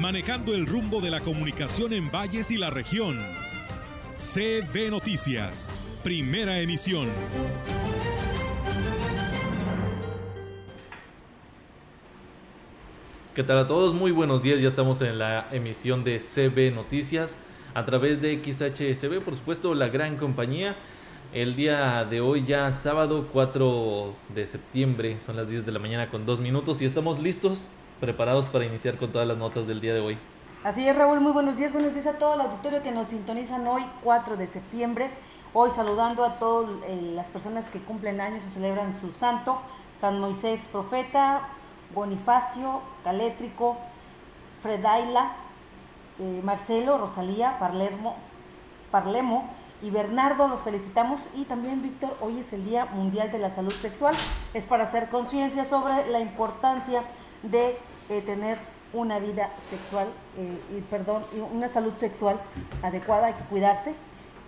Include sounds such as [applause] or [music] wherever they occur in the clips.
manejando el rumbo de la comunicación en valles y la región. CB Noticias, primera emisión. ¿Qué tal a todos? Muy buenos días, ya estamos en la emisión de CB Noticias a través de XHCB, por supuesto, la gran compañía. El día de hoy ya sábado 4 de septiembre, son las 10 de la mañana con 2 minutos y estamos listos, preparados para iniciar con todas las notas del día de hoy. Así es, Raúl, muy buenos días, buenos días a todo el auditorio que nos sintonizan hoy 4 de septiembre. Hoy saludando a todas eh, las personas que cumplen años o celebran su santo, San Moisés Profeta, Bonifacio, Calétrico, Fredaila, eh, Marcelo, Rosalía, Parlermo, Parlemo y Bernardo, los felicitamos. Y también, Víctor, hoy es el Día Mundial de la Salud Sexual. Es para hacer conciencia sobre la importancia de eh, tener una vida sexual, eh, y, perdón, una salud sexual adecuada, hay que cuidarse.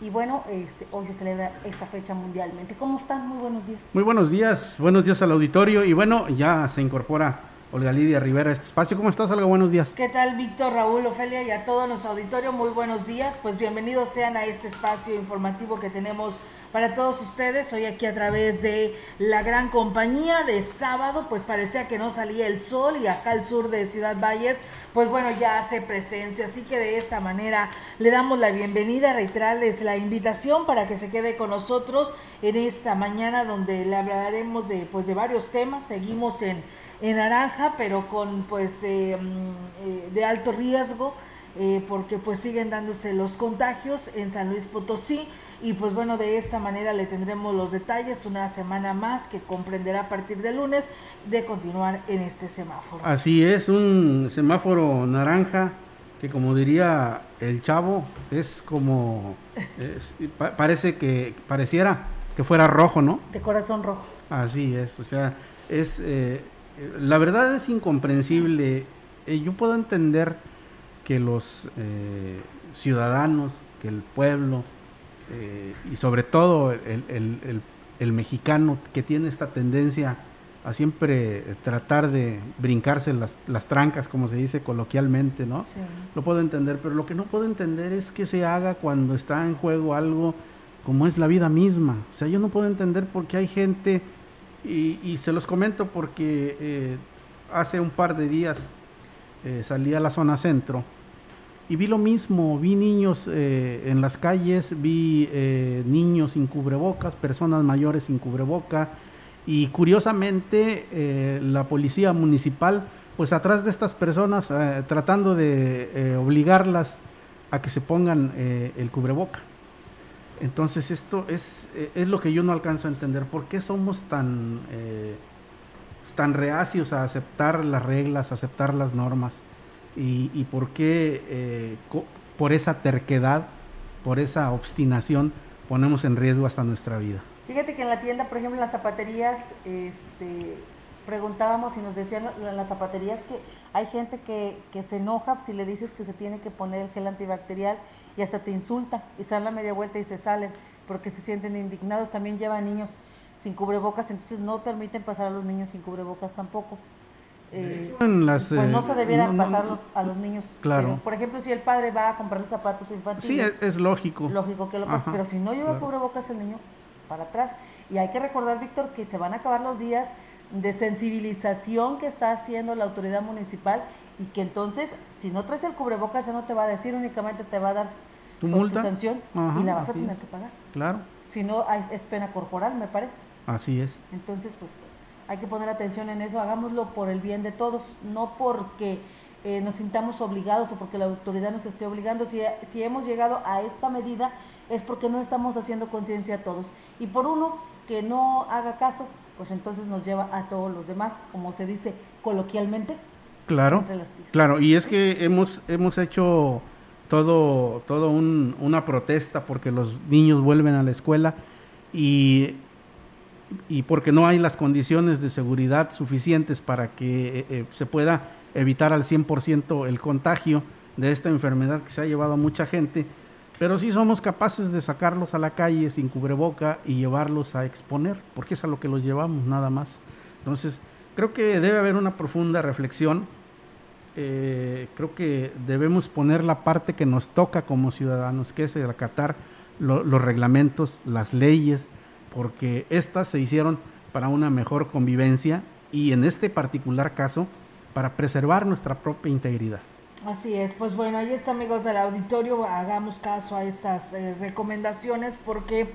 Y bueno, este, hoy se celebra esta fecha mundialmente. ¿Cómo están? Muy buenos días. Muy buenos días, buenos días al auditorio. Y bueno, ya se incorpora Olga Lidia Rivera a este espacio. ¿Cómo estás, Olga? Buenos días. ¿Qué tal, Víctor, Raúl, Ofelia y a todo nuestro auditorio? Muy buenos días. Pues bienvenidos sean a este espacio informativo que tenemos para todos ustedes. Hoy aquí a través de la gran compañía de sábado, pues parecía que no salía el sol y acá al sur de Ciudad Valles, pues bueno, ya hace presencia. Así que de esta manera le damos la bienvenida, reiterarles la invitación para que se quede con nosotros en esta mañana donde le hablaremos de, pues, de varios temas. Seguimos en en naranja, pero con pues eh, mm, eh, de alto riesgo, eh, porque pues siguen dándose los contagios en San Luis Potosí. Y pues bueno, de esta manera le tendremos los detalles una semana más que comprenderá a partir de lunes de continuar en este semáforo. Así es, un semáforo naranja que como diría el chavo, es como, parece que, pareciera que fuera rojo, ¿no? De corazón rojo. Así es, o sea, es la verdad es incomprensible. Eh, yo puedo entender que los eh, ciudadanos, que el pueblo eh, y sobre todo el, mexicano que tiene esta tendencia a siempre tratar de brincarse las, trancas, como se dice coloquialmente, ¿no? Lo puedo entender, pero lo que no puedo entender es que se haga cuando está en juego algo como es la vida misma. O sea, yo no puedo entender por qué hay gente y, se los comento porque eh, hace un par de días eh, salí a la zona centro y vi lo mismo, vi niños eh, en las calles, vi niños sin cubrebocas, personas mayores sin cubreboca y curiosamente la policía municipal pues atrás de estas personas tratando de obligarlas a que se pongan el cubreboca. Entonces esto es, eh, es lo que yo no alcanzo a entender. ¿Por qué somos tan, eh, tan reacios a aceptar las reglas, aceptar las normas? Y, por qué eh, por esa terquedad, por esa obstinación, ponemos en riesgo hasta nuestra vida? Fíjate que en la tienda, por ejemplo, en las zapaterías, este, preguntábamos y nos decían en las zapaterías que hay gente que, que se enoja si le dices que se tiene que poner el gel antibacterial y hasta te insulta y salen la media vuelta y se salen porque se sienten indignados. También llevan niños sin cubrebocas, entonces no permiten pasar a los niños sin cubrebocas tampoco. Eh, pues no se debieran pasar a los niños. Claro. por ejemplo, si el padre va a comprar zapatos infantiles. Sí, es, lógico. Lógico que lo pase, pero si no lleva cubrebocas el niño, para atrás. Y hay que recordar, Víctor, que se van a acabar los días de sensibilización que está haciendo la autoridad municipal y que entonces, si no traes el cubrebocas, ya no te va a decir, únicamente te va a dar tu, pues, multa? sanción y la vas a tener que pagar. Claro. Si no, es pena corporal, me parece. Así es. Entonces, pues hay que poner atención en eso, hagámoslo por el bien de todos, no porque eh, nos sintamos obligados o porque la autoridad nos esté obligando. Si, si hemos llegado a esta medida es porque no estamos haciendo conciencia a todos. Y por uno que no haga caso, pues entonces nos lleva a todos los demás, como se dice coloquialmente, Claro, claro, y es que hemos, hemos hecho todo, todo una protesta porque los niños vuelven a la escuela y, y porque no hay las condiciones de seguridad suficientes para que eh, eh, se pueda evitar al 100% el contagio de esta enfermedad que se ha llevado a mucha gente, pero sí somos capaces de sacarlos a la calle sin cubreboca y llevarlos a exponer, porque es a lo que los llevamos nada más. Entonces, creo que debe haber una profunda reflexión eh, creo que debemos poner la parte que nos toca como ciudadanos, que es acatar los reglamentos, las leyes, porque estas se hicieron para una mejor convivencia y en este particular caso para preservar nuestra propia integridad. Así es, pues bueno, ahí está amigos del auditorio, hagamos caso a estas eh, recomendaciones porque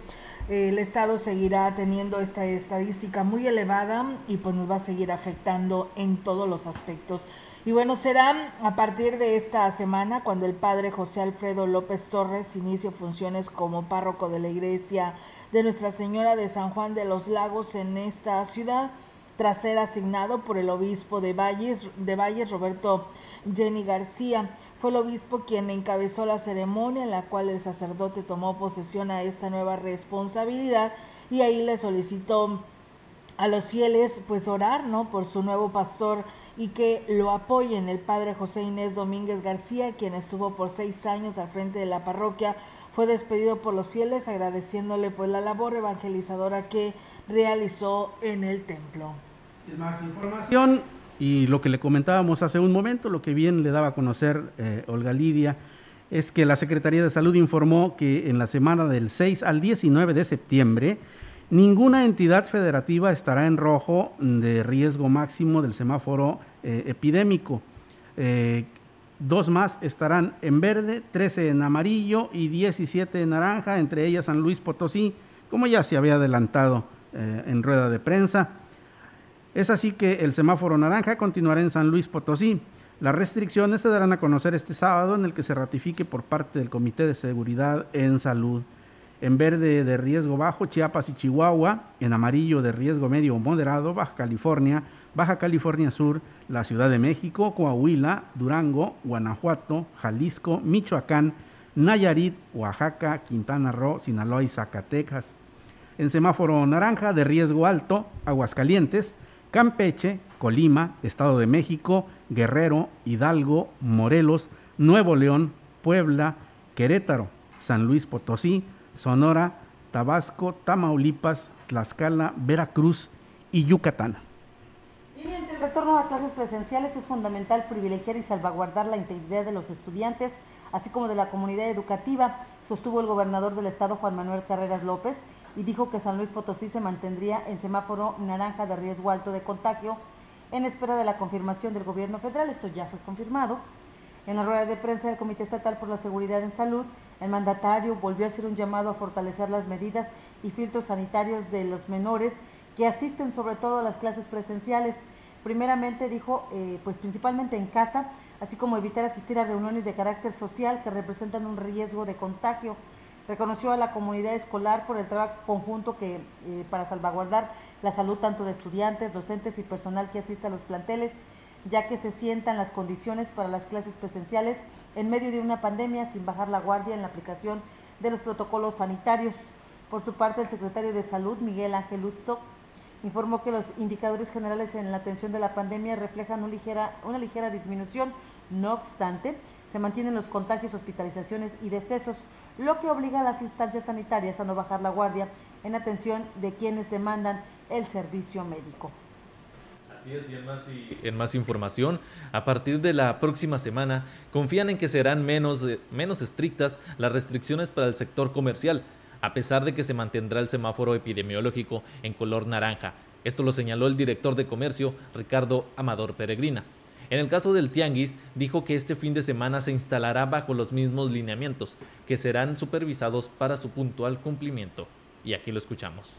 eh, el Estado seguirá teniendo esta estadística muy elevada y pues nos va a seguir afectando en todos los aspectos. Y bueno, será a partir de esta semana cuando el padre José Alfredo López Torres inicie funciones como párroco de la iglesia de Nuestra Señora de San Juan de los Lagos en esta ciudad, tras ser asignado por el obispo de Valles, de Valles Roberto Jenny García. Fue el obispo quien encabezó la ceremonia en la cual el sacerdote tomó posesión a esta nueva responsabilidad y ahí le solicitó a los fieles pues orar, ¿no? Por su nuevo pastor y que lo apoyen el padre José Inés Domínguez García, quien estuvo por seis años al frente de la parroquia, fue despedido por los fieles agradeciéndole pues la labor evangelizadora que realizó en el templo. Más información y lo que le comentábamos hace un momento, lo que bien le daba a conocer eh, Olga Lidia, es que la Secretaría de Salud informó que en la semana del 6 al 19 de septiembre, Ninguna entidad federativa estará en rojo de riesgo máximo del semáforo eh, epidémico. Eh, dos más estarán en verde, 13 en amarillo y 17 en naranja, entre ellas San Luis Potosí, como ya se había adelantado eh, en rueda de prensa. Es así que el semáforo naranja continuará en San Luis Potosí. Las restricciones se darán a conocer este sábado en el que se ratifique por parte del Comité de Seguridad en Salud en verde de riesgo bajo Chiapas y Chihuahua, en amarillo de riesgo medio o moderado Baja California, Baja California Sur, la Ciudad de México, Coahuila, Durango, Guanajuato, Jalisco, Michoacán, Nayarit, Oaxaca, Quintana Roo, Sinaloa y Zacatecas. En semáforo naranja de riesgo alto, Aguascalientes, Campeche, Colima, Estado de México, Guerrero, Hidalgo, Morelos, Nuevo León, Puebla, Querétaro, San Luis Potosí, Sonora, Tabasco, Tamaulipas, Tlaxcala, Veracruz y Yucatán. El retorno a clases presenciales es fundamental privilegiar y salvaguardar la integridad de los estudiantes, así como de la comunidad educativa, sostuvo el gobernador del estado Juan Manuel Carreras López y dijo que San Luis Potosí se mantendría en semáforo naranja de riesgo alto de contagio en espera de la confirmación del gobierno federal. Esto ya fue confirmado. En la rueda de prensa del Comité Estatal por la Seguridad en Salud, el mandatario volvió a hacer un llamado a fortalecer las medidas y filtros sanitarios de los menores que asisten sobre todo a las clases presenciales. Primeramente dijo, eh, pues principalmente en casa, así como evitar asistir a reuniones de carácter social que representan un riesgo de contagio. Reconoció a la comunidad escolar por el trabajo conjunto que eh, para salvaguardar la salud tanto de estudiantes, docentes y personal que asiste a los planteles ya que se sientan las condiciones para las clases presenciales en medio de una pandemia sin bajar la guardia en la aplicación de los protocolos sanitarios. Por su parte, el secretario de Salud, Miguel Ángel Utzo, informó que los indicadores generales en la atención de la pandemia reflejan una ligera, una ligera disminución. No obstante, se mantienen los contagios, hospitalizaciones y decesos, lo que obliga a las instancias sanitarias a no bajar la guardia en atención de quienes demandan el servicio médico y en más, información, a partir de la próxima semana, confían en que serán menos, menos estrictas las restricciones para el sector comercial, a pesar de que se mantendrá el semáforo epidemiológico en color naranja. Esto lo señaló el director de comercio, Ricardo Amador Peregrina. En el caso del Tianguis, dijo que este fin de semana se instalará bajo los mismos lineamientos, que serán supervisados para su puntual cumplimiento. Y aquí lo escuchamos.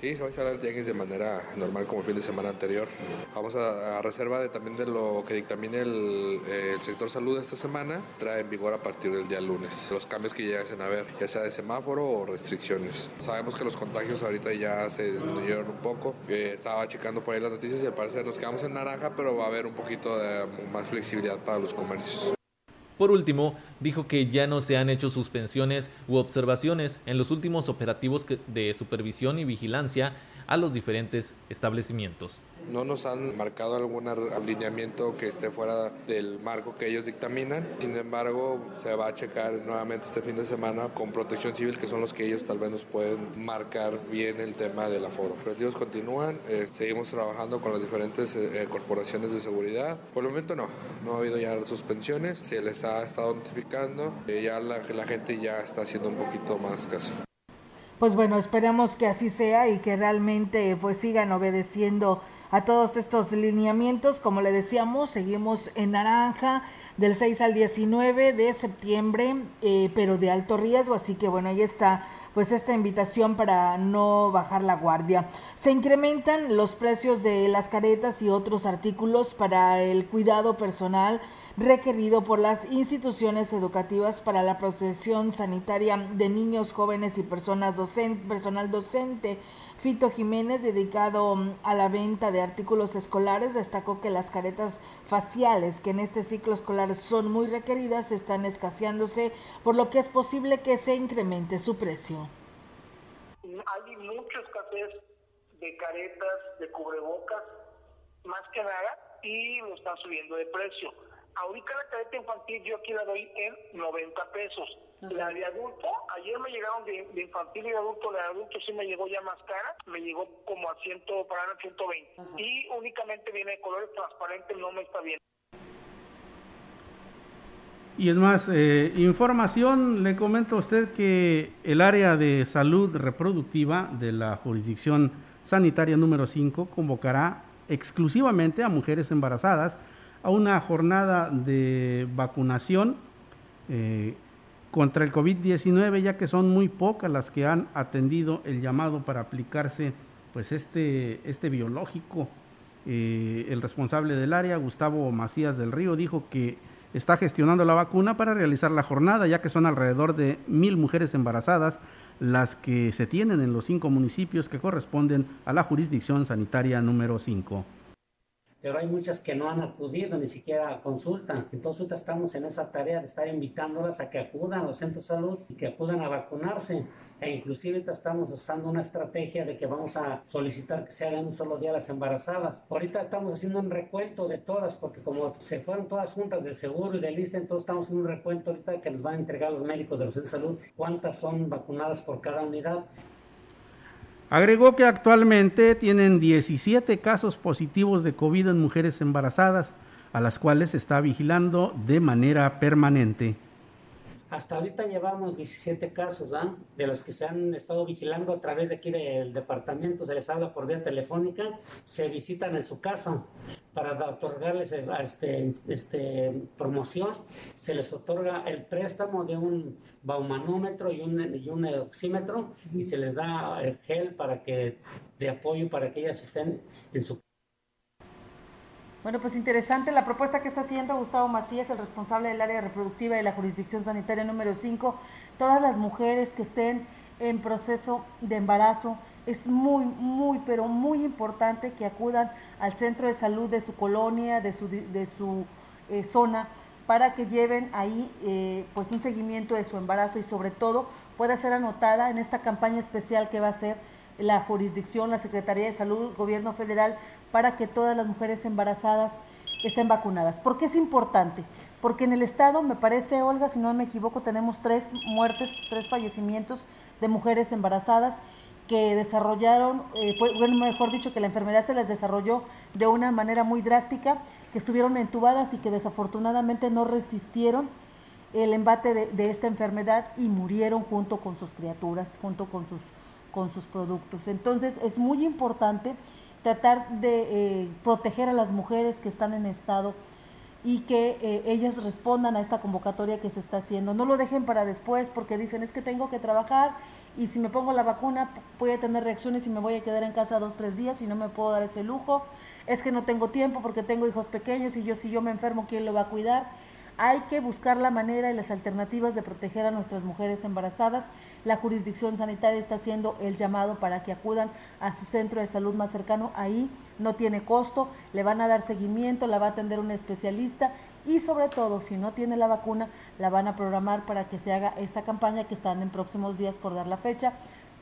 Sí, se va a instalar el tianguis de manera normal como el fin de semana anterior. Vamos a, reserva de, también de lo que dictamine el, sector salud esta semana, trae en vigor a partir del día lunes. Los cambios que llegasen a ver, ya sea de semáforo o restricciones. Sabemos que los contagios ahorita ya se disminuyeron un poco. Eh, estaba checando por ahí las noticias y al parecer nos quedamos en naranja, pero va a haber un poquito de más flexibilidad para los comercios. Por último, dijo que ya no se han hecho suspensiones u observaciones en los últimos operativos de supervisión y vigilancia a los diferentes establecimientos. No nos han marcado algún alineamiento que esté fuera del marco que ellos dictaminan. Sin embargo, se va a checar nuevamente este fin de semana con Protección Civil, que son los que ellos tal vez nos pueden marcar bien el tema del aforo. Los operativos continúan, eh, seguimos trabajando con las diferentes eh, eh, corporaciones de seguridad. Por el momento no, no ha habido ya suspensiones, se les ha estado notificando, ya la, la gente ya está haciendo un poquito más caso pues bueno, esperemos que así sea y que realmente pues sigan obedeciendo a todos estos lineamientos. Como le decíamos, seguimos en naranja del 6 al 19 de septiembre, eh, pero de alto riesgo, así que bueno, ahí está pues esta invitación para no bajar la guardia. Se incrementan los precios de las caretas y otros artículos para el cuidado personal requerido por las instituciones educativas para la protección sanitaria de niños, jóvenes y personas personal docente. Fito Jiménez, dedicado mm, a la venta de artículos escolares, destacó que las caretas faciales, que en este ciclo escolar son muy requeridas, están escaseándose, por lo que es posible que se incremente su precio. Hay mucha escasez de caretas, de cubrebocas, más que nada, y lo están subiendo de precio Ahorita la careta infantil yo aquí la doy en 90 pesos. La de adulto, ayer me llegaron de, infantil y de adulto, la de adulto sí me llegó ya más cara, me llegó como a 100, para 120. Y únicamente viene de colores transparentes, no me está bien. Y es más, eh, información, le comento a usted que el área de salud reproductiva de la jurisdicción sanitaria número 5 convocará exclusivamente a mujeres embarazadas a una jornada de vacunación eh, contra el COVID-19, ya que son muy pocas las que han atendido el llamado para aplicarse pues este, este biológico. Eh, el responsable del área, Gustavo Macías del Río, dijo que está gestionando la vacuna para realizar la jornada, ya que son alrededor de mil mujeres embarazadas las que se tienen en los cinco municipios que corresponden a la jurisdicción sanitaria número 5 pero hay muchas que no han acudido, ni siquiera consultan. Entonces estamos en esa tarea de estar invitándolas a que acudan a los centros de salud y que acudan a vacunarse. E inclusive estamos usando una estrategia de que vamos a solicitar que se hagan un solo día las embarazadas. Ahorita estamos haciendo un recuento de todas, porque como se fueron todas juntas del seguro y del ISTE, entonces estamos haciendo un recuento ahorita que nos van a entregar los médicos de los centros de salud cuántas son vacunadas por cada unidad. Agregó que actualmente tienen 17 casos positivos de COVID en mujeres embarazadas, a las cuales se está vigilando de manera permanente. Hasta ahorita llevamos 17 casos, de los que se han estado vigilando a través de aquí del departamento, se les habla por vía telefónica, se visitan en su casa para otorgarles eh, este, este, promoción, se les otorga el préstamo de un baumanómetro y un, y un oxímetro y se les da el gel para que, de apoyo para que ellas estén en su bueno, pues interesante la propuesta que está haciendo Gustavo Macías, el responsable del área reproductiva de la jurisdicción sanitaria número 5. Todas las mujeres que estén en proceso de embarazo, es muy, muy, pero muy importante que acudan al centro de salud de su colonia, de su, de su eh, zona, para que lleven ahí eh, pues un seguimiento de su embarazo y sobre todo pueda ser anotada en esta campaña especial que va a hacer la jurisdicción, la Secretaría de Salud, Gobierno Federal, para que todas las mujeres embarazadas estén vacunadas. ¿Por qué es importante? Porque en el estado, me parece, Olga, si no me equivoco, tenemos tres muertes, tres fallecimientos de mujeres embarazadas que desarrollaron, eh, bueno, mejor dicho, que la enfermedad se les desarrolló de una manera muy drástica, que estuvieron entubadas y que desafortunadamente no resistieron el embate de, de esta enfermedad y murieron junto con sus criaturas, junto con sus, con sus productos. Entonces es muy importante tratar de eh, proteger a las mujeres que están en estado y que eh, ellas respondan a esta convocatoria que se está haciendo. No lo dejen para después porque dicen es que tengo que trabajar y si me pongo la vacuna voy a tener reacciones y me voy a quedar en casa dos, tres días y no me puedo dar ese lujo. Es que no tengo tiempo porque tengo hijos pequeños y yo si yo me enfermo, ¿quién lo va a cuidar? Hay que buscar la manera y las alternativas de proteger a nuestras mujeres embarazadas. La jurisdicción sanitaria está haciendo el llamado para que acudan a su centro de salud más cercano. Ahí no tiene costo, le van a dar seguimiento, la va a atender un especialista y sobre todo si no tiene la vacuna la van a programar para que se haga esta campaña que están en próximos días por dar la fecha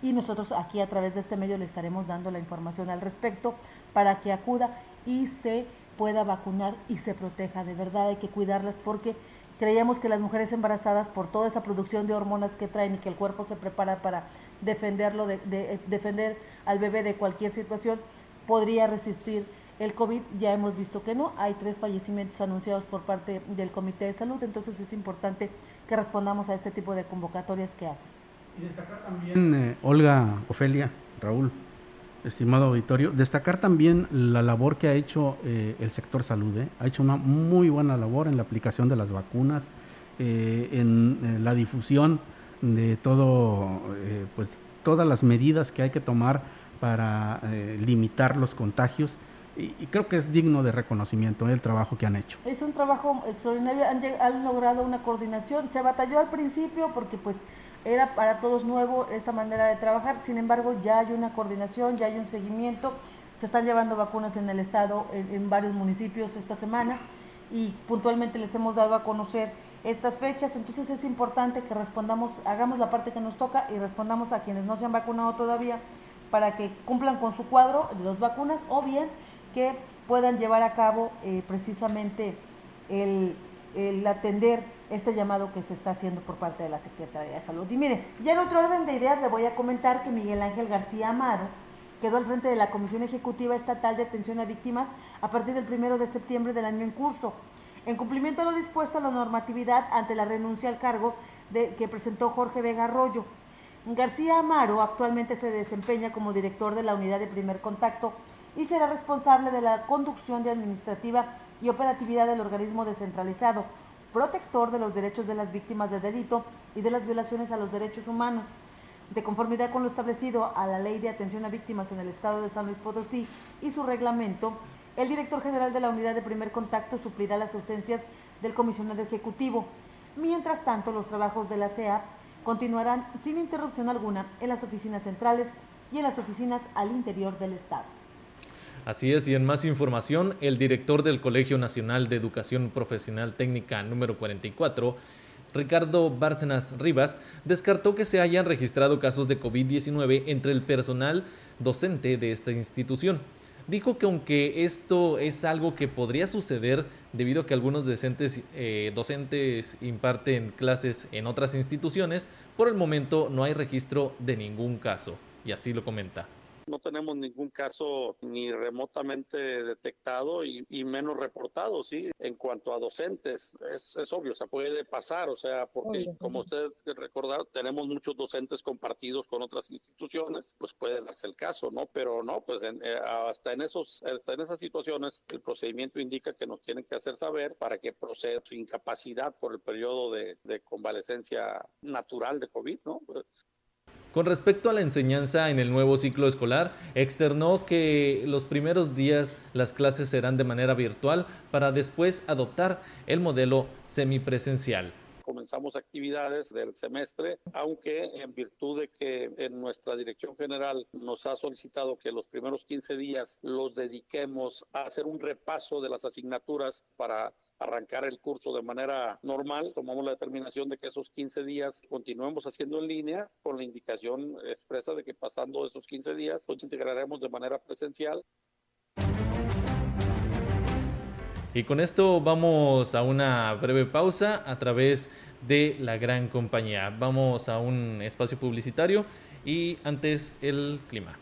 y nosotros aquí a través de este medio le estaremos dando la información al respecto para que acuda y se pueda vacunar y se proteja. De verdad hay que cuidarlas porque creíamos que las mujeres embarazadas por toda esa producción de hormonas que traen y que el cuerpo se prepara para defenderlo, de, defender al bebé de cualquier situación, podría resistir el COVID. Ya hemos visto que no. Hay tres fallecimientos anunciados por parte del Comité de Salud, entonces es importante que respondamos a este tipo de convocatorias que hacen. Y destacar también, eh, Olga, Ofelia, Raúl, estimado auditorio, destacar también la labor que ha hecho eh, el sector salud. Eh. Ha hecho una muy buena labor en la aplicación de las vacunas, en, la difusión de todo, pues todas las medidas que hay que tomar para limitar los contagios. Y, creo que es digno de reconocimiento el trabajo que han hecho. Es un trabajo extraordinario, han, han logrado una coordinación, se batalló al principio porque pues era para todos nuevo esta manera de trabajar, sin embargo ya hay una coordinación, ya hay un seguimiento, se están llevando vacunas en el estado, en, varios municipios esta semana y puntualmente les hemos dado a conocer estas fechas, entonces es importante que respondamos, hagamos la parte que nos toca y respondamos a quienes no se han vacunado todavía para que cumplan con su cuadro de dos vacunas o bien que puedan llevar a cabo eh, precisamente el, el atender este llamado que se está haciendo por parte de la Secretaría de Salud. Y mire, ya en otro orden de ideas le voy a comentar que Miguel Ángel García Amaro quedó al frente de la Comisión Ejecutiva Estatal de Atención a Víctimas a partir del primero de septiembre del año en curso, en cumplimiento a lo dispuesto a la normatividad ante la renuncia al cargo que presentó Jorge Vega Arroyo. García Amaro actualmente se desempeña como director de la Unidad de Primer Contacto y será responsable de la conducción de administrativa y operatividad del organismo descentralizado, protector de los derechos de las víctimas de delito y de las violaciones a los derechos humanos. De conformidad con lo establecido a la Ley de Atención a Víctimas en el Estado de San Luis Potosí y su reglamento, el director general de la Unidad de Primer Contacto suplirá las ausencias del comisionado ejecutivo. Mientras tanto, los trabajos de la CEA continuarán sin interrupción alguna en las oficinas centrales y en las oficinas al interior del Estado. Así es, y en más información, el director del Colegio Nacional de Educación Profesional Técnica número 44, Ricardo Bárcenas Rivas, descartó que se hayan registrado casos de COVID-19 entre el personal docente de esta institución. Dijo que aunque esto es algo que podría suceder debido a que algunos docentes, eh, docentes imparten clases en otras instituciones, por el momento no hay registro de ningún caso. Y así lo comenta. No tenemos ningún caso ni remotamente detectado y, menos reportado, ¿sí? En cuanto a docentes, es, es, obvio, se puede pasar, o sea, porque como usted recordar, tenemos muchos docentes compartidos con otras instituciones, pues puede darse el caso, ¿no? Pero no, pues eh, hasta en esos, en esas situaciones, el procedimiento indica que nos tienen que hacer saber para que proceda su incapacidad por el periodo de, de convalecencia natural de COVID, ¿no? Con respecto a la enseñanza en el nuevo ciclo escolar, externó que los primeros días las clases serán de manera virtual para después adoptar el modelo semipresencial comenzamos actividades del semestre, aunque en virtud de que en nuestra dirección general nos ha solicitado que los primeros 15 días los dediquemos a hacer un repaso de las asignaturas para arrancar el curso de manera normal, tomamos la determinación de que esos 15 días continuemos haciendo en línea con la indicación expresa de que pasando esos 15 días los integraremos de manera presencial. Y con esto vamos a una breve pausa a través de la gran compañía. Vamos a un espacio publicitario y antes el clima.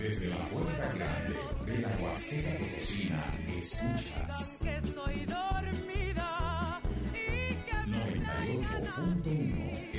Desde la puerta grande de la Huasteca Potosina, escuchas. 98.1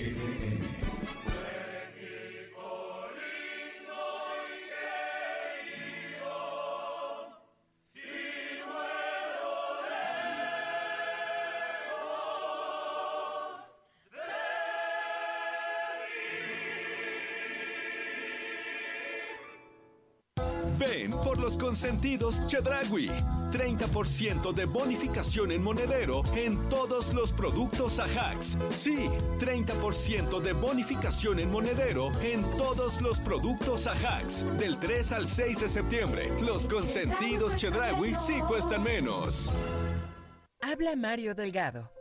consentidos Chedragui. 30% de bonificación en monedero en todos los productos Ajax. Sí, 30% de bonificación en monedero en todos los productos Ajax. Del 3 al 6 de septiembre. Los consentidos Chedragui sí cuestan menos. Habla Mario Delgado.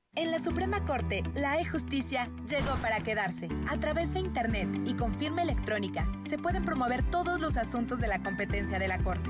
En la Suprema Corte, la e-justicia llegó para quedarse. A través de Internet y con firma electrónica, se pueden promover todos los asuntos de la competencia de la Corte.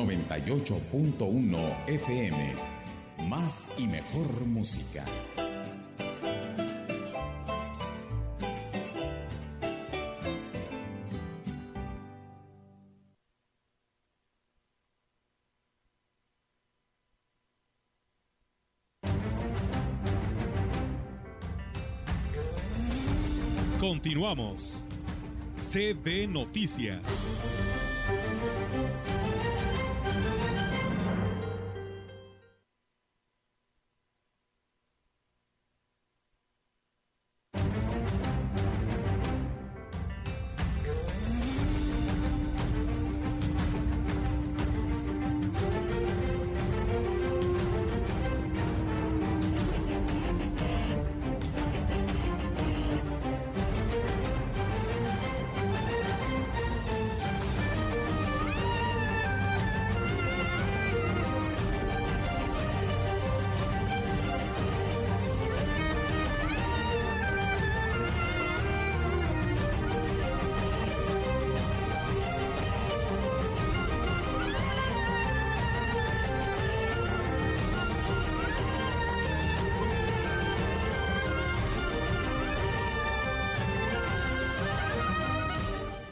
...98.1 FM... ...más y mejor música... Continuamos. CB Noticias.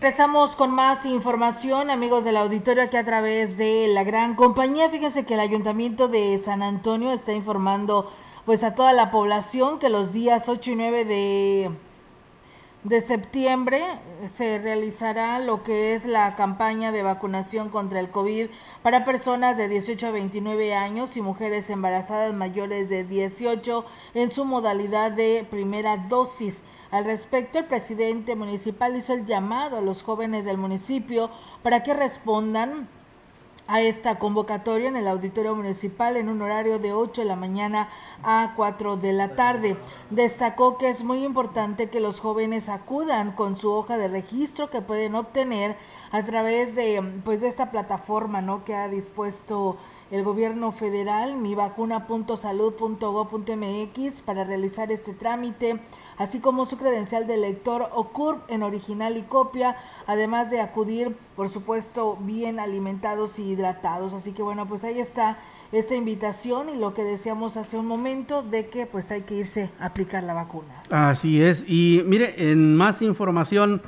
Empezamos con más información, amigos del auditorio, aquí a través de la gran compañía. Fíjense que el Ayuntamiento de San Antonio está informando pues a toda la población que los días 8 y 9 de, de septiembre se realizará lo que es la campaña de vacunación contra el COVID para personas de 18 a 29 años y mujeres embarazadas mayores de 18 en su modalidad de primera dosis. Al respecto, el presidente municipal hizo el llamado a los jóvenes del municipio para que respondan a esta convocatoria en el auditorio municipal en un horario de 8 de la mañana a 4 de la tarde. Destacó que es muy importante que los jóvenes acudan con su hoja de registro que pueden obtener a través de pues de esta plataforma, ¿no? que ha dispuesto el gobierno federal, mivacuna.salud.gov.mx, para realizar este trámite, así como su credencial de lector o en original y copia, además de acudir, por supuesto, bien alimentados y hidratados. Así que bueno, pues ahí está esta invitación y lo que decíamos hace un momento de que pues hay que irse a aplicar la vacuna. Así es. Y mire, en más información,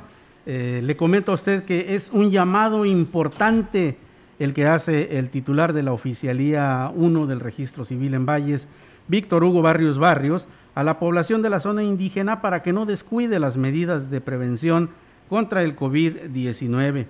eh, le comento a usted que es un llamado importante el que hace el titular de la Oficialía 1 del Registro Civil en Valles, Víctor Hugo Barrios Barrios, a la población de la zona indígena para que no descuide las medidas de prevención contra el COVID-19.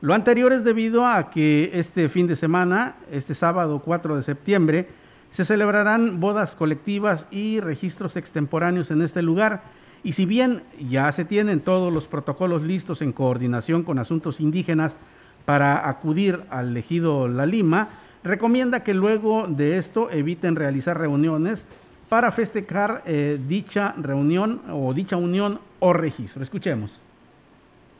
Lo anterior es debido a que este fin de semana, este sábado 4 de septiembre, se celebrarán bodas colectivas y registros extemporáneos en este lugar. Y si bien ya se tienen todos los protocolos listos en coordinación con asuntos indígenas para acudir al ejido La Lima, recomienda que luego de esto eviten realizar reuniones para festejar eh, dicha reunión o dicha unión o registro. Escuchemos.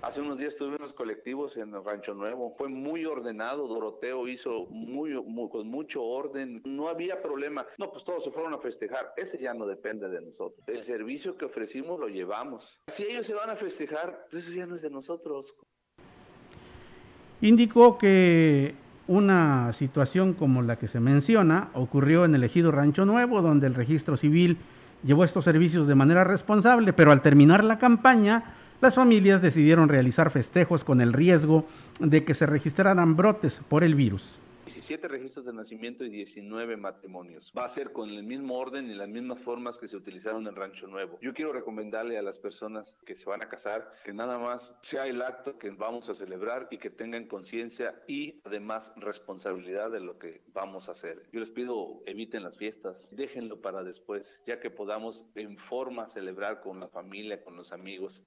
Hace unos días tuve unos colectivos en Rancho Nuevo. Fue muy ordenado. Doroteo hizo muy, con mucho orden. No había problema. No, pues todos se fueron a festejar. Ese ya no depende de nosotros. El servicio que ofrecimos lo llevamos. Si ellos se van a festejar, pues eso ya no es de nosotros. Indicó que una situación como la que se menciona ocurrió en el ejido Rancho Nuevo, donde el registro civil llevó estos servicios de manera responsable, pero al terminar la campaña, las familias decidieron realizar festejos con el riesgo de que se registraran brotes por el virus. 17 registros de nacimiento y 19 matrimonios. Va a ser con el mismo orden y las mismas formas que se utilizaron en Rancho Nuevo. Yo quiero recomendarle a las personas que se van a casar que nada más sea el acto que vamos a celebrar y que tengan conciencia y además responsabilidad de lo que vamos a hacer. Yo les pido eviten las fiestas, déjenlo para después, ya que podamos en forma celebrar con la familia, con los amigos.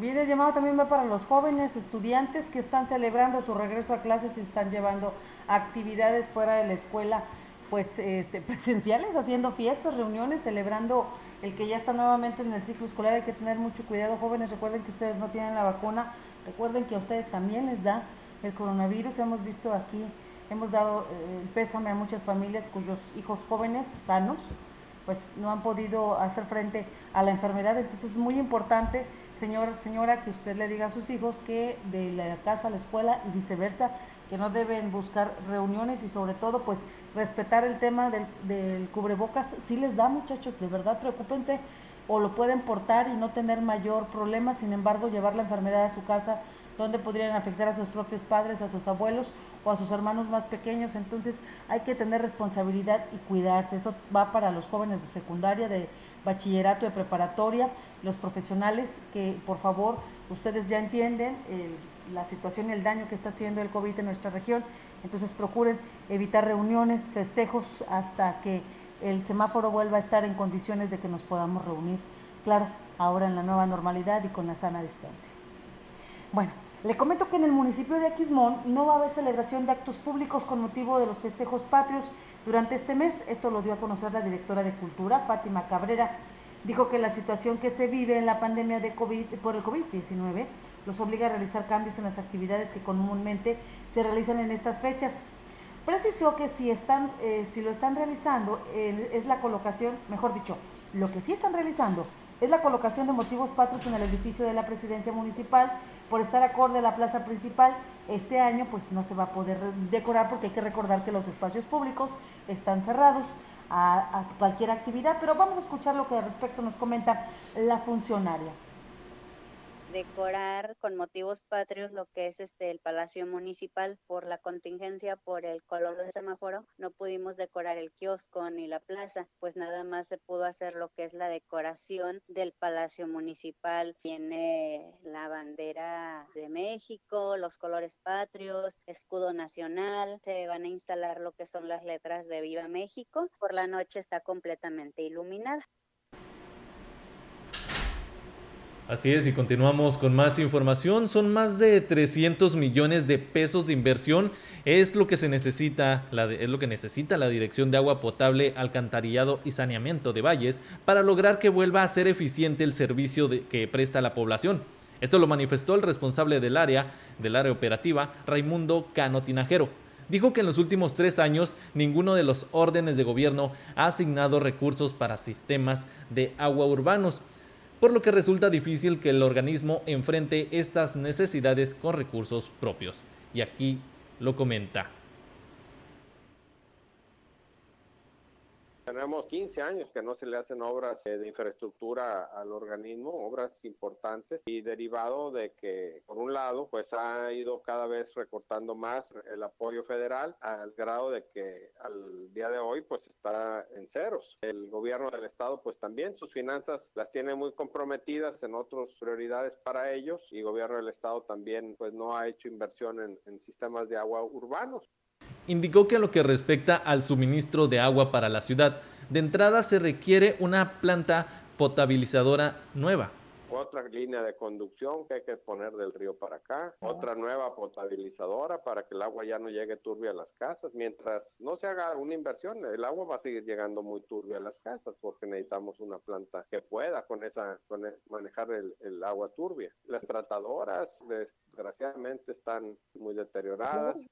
Bien, el llamado también va para los jóvenes estudiantes que están celebrando su regreso a clases y están llevando actividades fuera de la escuela, pues este, [laughs] presenciales, haciendo fiestas, reuniones, celebrando el que ya está nuevamente en el ciclo escolar. Hay que tener mucho cuidado, jóvenes. Recuerden que ustedes no tienen la vacuna. Recuerden que a ustedes también les da el coronavirus. Hemos visto aquí, hemos dado eh, pésame a muchas familias cuyos hijos jóvenes, sanos, pues no han podido hacer frente a la enfermedad. Entonces es muy importante señora, señora, que usted le diga a sus hijos que de la casa a la escuela y viceversa, que no deben buscar reuniones y sobre todo pues respetar el tema del, del cubrebocas. Si les da muchachos, de verdad preocúpense o lo pueden portar y no tener mayor problema, sin embargo llevar la enfermedad a su casa donde podrían afectar a sus propios padres, a sus abuelos o a sus hermanos más pequeños. Entonces hay que tener responsabilidad y cuidarse. Eso va para los jóvenes de secundaria, de bachillerato, de preparatoria, los profesionales que por favor ustedes ya entienden eh, la situación y el daño que está haciendo el COVID en nuestra región. Entonces procuren evitar reuniones, festejos hasta que el semáforo vuelva a estar en condiciones de que nos podamos reunir. Claro, ahora en la nueva normalidad y con la sana distancia. Bueno, le comento que en el municipio de Aquismón no va a haber celebración de actos públicos con motivo de los festejos patrios durante este mes. Esto lo dio a conocer la directora de Cultura, Fátima Cabrera. Dijo que la situación que se vive en la pandemia de COVID, por el COVID-19 los obliga a realizar cambios en las actividades que comúnmente se realizan en estas fechas. Precisó que si, están, eh, si lo están realizando eh, es la colocación, mejor dicho, lo que sí están realizando es la colocación de motivos patrios en el edificio de la presidencia municipal por estar acorde a la plaza principal. Este año pues no se va a poder decorar porque hay que recordar que los espacios públicos están cerrados a, a cualquier actividad, pero vamos a escuchar lo que al respecto nos comenta la funcionaria decorar con motivos patrios lo que es este el Palacio Municipal por la contingencia por el color del semáforo no pudimos decorar el kiosco ni la plaza pues nada más se pudo hacer lo que es la decoración del Palacio Municipal. Tiene la bandera de México los colores patrios escudo nacional se van a instalar lo que son las letras de Viva México. Por la noche está completamente iluminada Así es, y continuamos con más información. Son más de 300 millones de pesos de inversión. Es lo que se necesita, la, es lo que necesita la Dirección de Agua Potable, Alcantarillado y Saneamiento de Valles para lograr que vuelva a ser eficiente el servicio que presta la población. Esto lo manifestó el responsable del área, del área operativa, Raimundo Cano Tinajero. dijo que en los últimos tres años ninguno de los órdenes de gobierno ha asignado recursos para sistemas de agua urbanos, por lo que resulta difícil que el organismo enfrente estas necesidades con recursos propios. Y aquí lo comenta. Tenemos 15 años que no se le hacen obras eh, de infraestructura al organismo, obras importantes y derivado de que, por un lado, pues ha ido cada vez recortando más el apoyo federal al grado de que al día de hoy pues está en ceros. El gobierno del estado pues también sus finanzas las tiene muy comprometidas en otras prioridades para ellos y el gobierno del estado también pues no ha hecho inversión en, en sistemas de agua urbanos indicó que a lo que respecta al suministro de agua para la ciudad, de entrada se requiere una planta potabilizadora nueva. Otra línea de conducción que hay que poner del río para acá, otra nueva potabilizadora para que el agua ya no llegue turbia a las casas. Mientras no se haga una inversión, el agua va a seguir llegando muy turbia a las casas porque necesitamos una planta que pueda con esa con e, manejar el, el agua turbia. Las tratadoras desgraciadamente están muy deterioradas.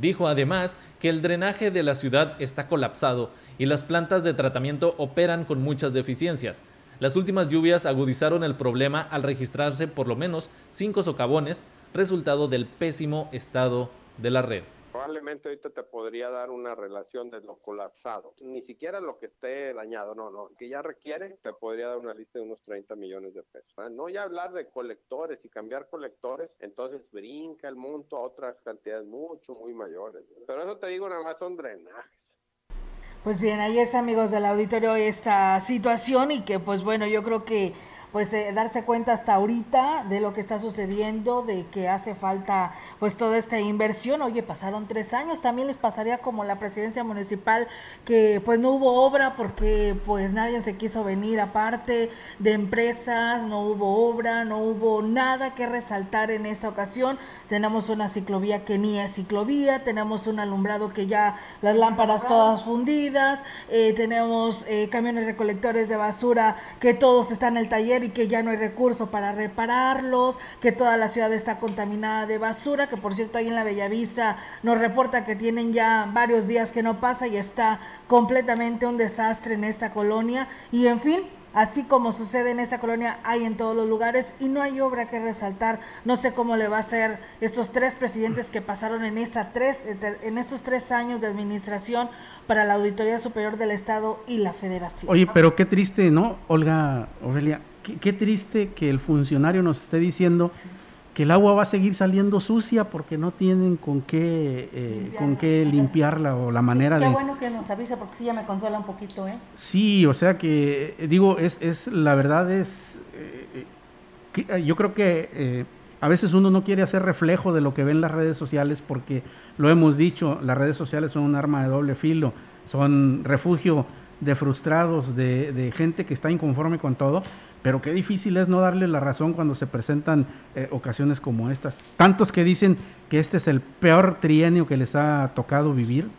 Dijo además que el drenaje de la ciudad está colapsado y las plantas de tratamiento operan con muchas deficiencias. Las últimas lluvias agudizaron el problema al registrarse por lo menos cinco socavones, resultado del pésimo estado de la red. Probablemente ahorita te podría dar una relación de lo colapsado. Ni siquiera lo que esté dañado, no, no. Que ya requiere, te podría dar una lista de unos 30 millones de pesos. ¿eh? No ya hablar de colectores y cambiar colectores, entonces brinca el monto a otras cantidades mucho, muy mayores. Pero eso te digo, nada más son drenajes. Pues bien, ahí es amigos del auditorio esta situación y que pues bueno, yo creo que pues eh, darse cuenta hasta ahorita de lo que está sucediendo, de que hace falta pues toda esta inversión. Oye, pasaron tres años, también les pasaría como la presidencia municipal que pues no hubo obra porque pues nadie se quiso venir aparte de empresas, no hubo obra, no hubo nada que resaltar en esta ocasión. Tenemos una ciclovía que ni es ciclovía, tenemos un alumbrado que ya las lámparas todas fundidas, eh, tenemos eh, camiones recolectores de basura que todos están en el taller y que ya no hay recurso para repararlos, que toda la ciudad está contaminada de basura, que por cierto ahí en la Bellavista nos reporta que tienen ya varios días que no pasa y está completamente un desastre en esta colonia y en fin, así como sucede en esta colonia, hay en todos los lugares y no hay obra que resaltar. No sé cómo le va a ser estos tres presidentes que pasaron en, esa tres, en estos tres años de administración para la Auditoría Superior del Estado y la Federación. Oye, pero qué triste, ¿no, Olga, Ofelia? Qué, triste que el funcionario nos esté diciendo que el agua va a seguir saliendo sucia porque no tienen con qué eh, con qué limpiarla o la manera de... Qué bueno que nos avisa porque sí ya me consuela un poquito, ¿eh? Sí, o sea que, eh, digo, es, es la verdad es... Eh, yo creo que a veces uno no quiere hacer reflejo de lo que ven las redes sociales porque lo hemos dicho, las redes sociales son un arma de doble filo, son refugio de frustrados, de, de gente que está inconforme con todo, pero qué difícil es no darle la razón cuando se presentan eh, ocasiones como estas. Tantos que dicen que este es el peor trienio que les ha tocado vivir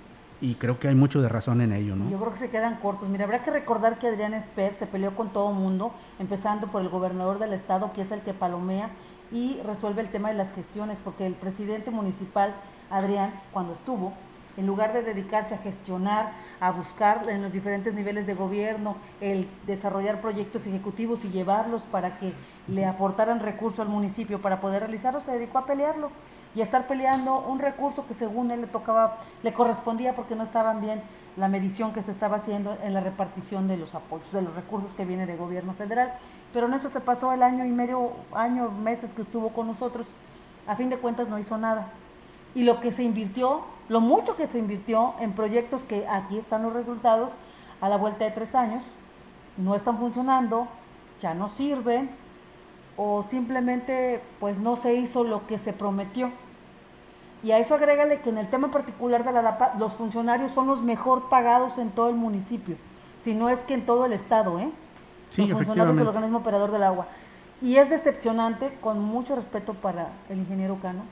y creo que hay mucho de razón en ello, ¿no? Yo creo que se quedan cortos. Mira, habrá que recordar que Adrián Esper se peleó con todo mundo, empezando por el gobernador del estado, que es el que palomea y resuelve el tema de las gestiones, porque el presidente municipal, Adrián, cuando estuvo, en lugar de dedicarse a gestionar, a buscar en los diferentes niveles de gobierno, el desarrollar proyectos ejecutivos y llevarlos para que le aportaran recursos al municipio para poder realizarlo, se dedicó a pelearlo y a estar peleando un recurso que según él le tocaba, le correspondía porque no estaban bien la medición que se estaba haciendo en la repartición de los apoyos, de los recursos que viene del gobierno federal. Pero en eso se pasó el año y medio, año, meses que estuvo con nosotros. A fin de cuentas no hizo nada. Y lo que se invirtió lo mucho que se invirtió en proyectos que aquí están los resultados a la vuelta de tres años, no están funcionando, ya no sirven o simplemente pues no se hizo lo que se prometió. Y a eso agrégale que en el tema particular de la DAPA, los funcionarios son los mejor pagados en todo el municipio, si no es que en todo el estado, ¿eh? Sí, los funcionarios del organismo operador del agua. Y es decepcionante, con mucho respeto para el ingeniero Cano,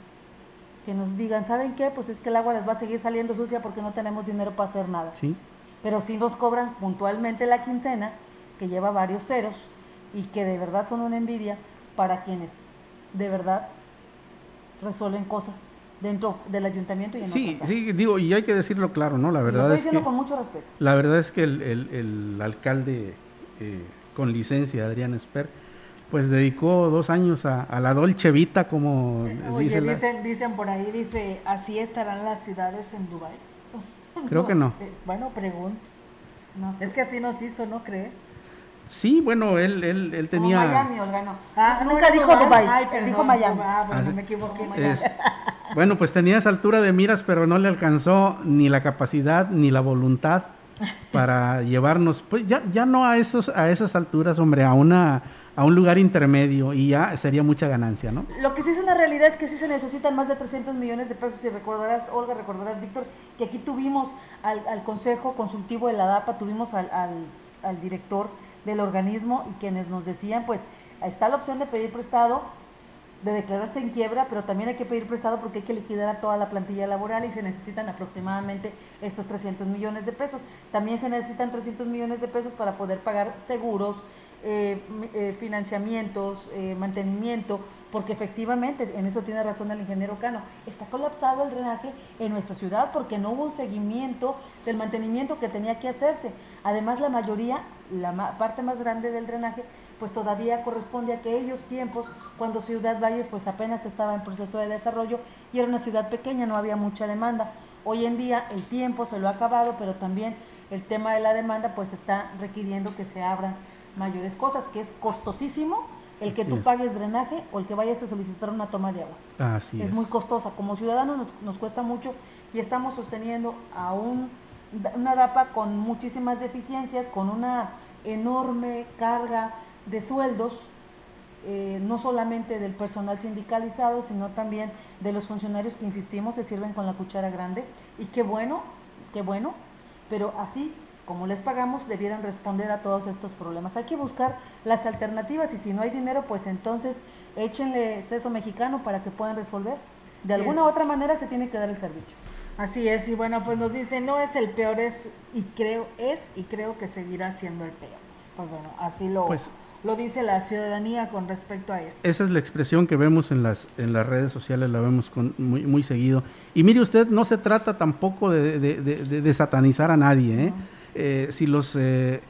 que nos digan, ¿saben qué? Pues es que el agua les va a seguir saliendo sucia porque no tenemos dinero para hacer nada. Sí. Pero sí nos cobran puntualmente la quincena, que lleva varios ceros, y que de verdad son una envidia para quienes de verdad resuelven cosas dentro del ayuntamiento y en Sí, otras sí, digo, y hay que decirlo claro, ¿no? La Y lo verdad estoy es diciendo que... con mucho respeto. La verdad es que el, el- el alcalde eh, con licencia, Adrián Esper, pues dedicó dos años a, a la Dolce Vita, como Oye, dice la- dicen, dicen por ahí, dice, así estarán las ciudades en Dubái. [laughs] Creo que no. sé. Bueno, pregunto. Es que así nos hizo, ¿no crees? Sí, bueno, él, él, él Como tenía... Miami, Olga, no. Ah, nunca no, dijo Dubái. Dubái, Ay, perdón, dijo Miami. Ah, bueno, Ah, me equivoqué. Es- bueno, pues tenía esa altura de miras, pero no le alcanzó ni la capacidad ni la voluntad para llevarnos, pues ya, ya no a esos, a esas alturas, hombre, a una, a un lugar intermedio y ya sería mucha ganancia, ¿no? Lo que sí es una realidad es que sí se necesitan más de 300 millones de pesos. Y recordarás, Olga, recordarás, Víctor, que aquí tuvimos al, al Consejo Consultivo de la DAPA, tuvimos al, al- al director del organismo y quienes nos decían, pues está la opción de pedir prestado, de declararse en quiebra, pero también hay que pedir prestado porque hay que liquidar a toda la plantilla laboral y se necesitan aproximadamente estos 300 millones de pesos. También se necesitan 300 millones de pesos para poder pagar seguros, eh, eh, financiamientos, eh, mantenimiento, porque efectivamente, en eso tiene razón el ingeniero Cano, está colapsado el drenaje en nuestra ciudad porque no hubo un seguimiento del mantenimiento que tenía que hacerse. Además, la mayoría, la parte más grande del drenaje, pues todavía corresponde a aquellos tiempos cuando Ciudad Valles pues apenas estaba en proceso de desarrollo y era una ciudad pequeña, no había mucha demanda. Hoy en día el tiempo se lo ha acabado, pero también el tema de la demanda pues está requiriendo que se abran mayores cosas, que es costosísimo el que Así tú es. pagues drenaje o el que vayas a solicitar una toma de agua. Así es, es. muy costosa. Como ciudadanos nos, nos cuesta mucho y estamos sosteniendo a un, una DAPA con muchísimas deficiencias, con una enorme carga de sueldos, eh, no solamente del personal sindicalizado, sino también de los funcionarios que, insistimos, se sirven con la cuchara grande. Y qué bueno, qué bueno, pero así como les pagamos, debieran responder a todos estos problemas. Hay que buscar las alternativas y si no hay dinero, pues entonces échenle seso mexicano para que puedan resolver. De Bien. alguna u otra manera se tiene que dar el servicio. Así es, y bueno, pues nos dice, no es el peor, es y creo, es y creo que seguirá siendo el peor. Pues bueno, así lo, Pues- lo dice la ciudadanía con respecto a eso. Esa es la expresión que vemos en las, en las redes sociales, la vemos con, muy, muy seguido. Y mire usted, no se trata tampoco de, de- de- de- de satanizar a nadie. ¿eh? Eh, si los, eh,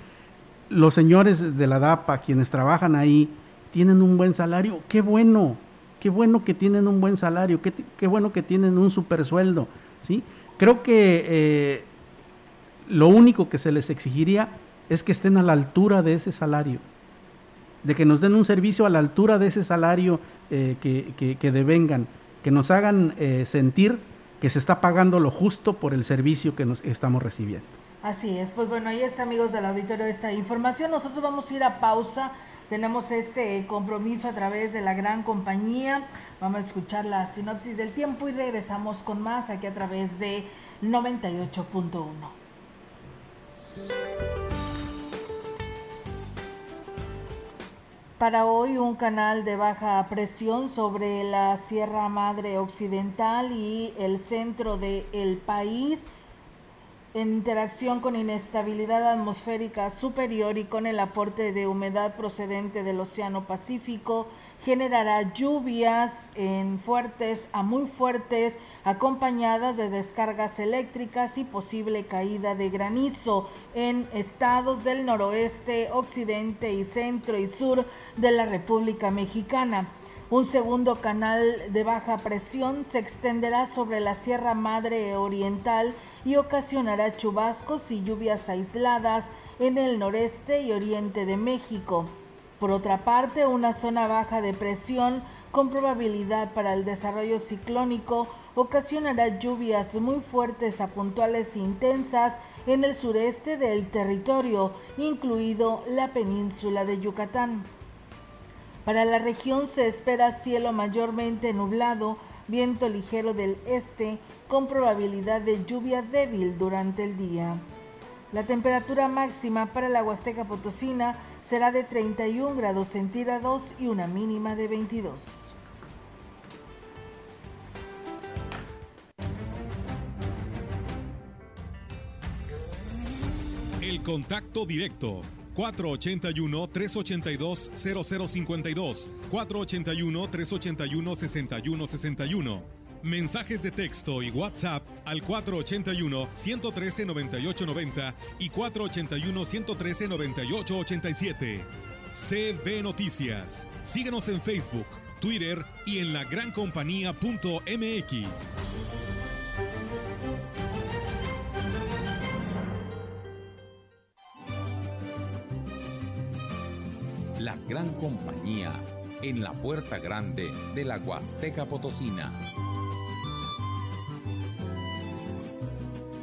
los señores de la DAPA, quienes trabajan ahí, tienen un buen salario, qué bueno, qué bueno que tienen un buen salario, qué, qué bueno que tienen un super sueldo. ¿sí? Creo que eh, lo único que se les exigiría es que estén a la altura de ese salario de que nos den un servicio a la altura de ese salario eh, que, que- devengan, que nos hagan eh, sentir que se está pagando lo justo por el servicio que nos estamos recibiendo. Así es, pues bueno, ahí está amigos del auditorio esta información. Nosotros vamos a ir a pausa. Tenemos este compromiso a través de la gran compañía. Vamos a escuchar la sinopsis del tiempo y regresamos con más aquí a través de 98.1. Para hoy un canal de baja presión sobre la Sierra Madre Occidental y el centro del país en interacción con inestabilidad atmosférica superior y con el aporte de humedad procedente del Océano Pacífico, generará lluvias en fuertes a muy fuertes, acompañadas de descargas eléctricas y posible caída de granizo en estados del noroeste, occidente y centro y sur de la República Mexicana. Un segundo canal de baja presión se extenderá sobre la Sierra Madre Oriental y ocasionará chubascos y lluvias aisladas en el noreste y oriente de México. Por otra parte, una zona baja de presión con probabilidad para el desarrollo ciclónico ocasionará lluvias muy fuertes a puntuales e intensas en el sureste del territorio, incluido la península de Yucatán. Para la región se espera cielo mayormente nublado, viento ligero del este con probabilidad de lluvia débil durante el día. La temperatura máxima para la Huasteca Potosina será de 31 grados centígrados y una mínima de 22. El contacto directo 481-382-0052, 481-381-6161. Mensajes de texto y WhatsApp al 481-113-9890 y 481-113-9887. CB Noticias. Síguenos en Facebook, Twitter y en lagrancompañía.mx. La gran compañía en la puerta grande de la Huasteca Potosina.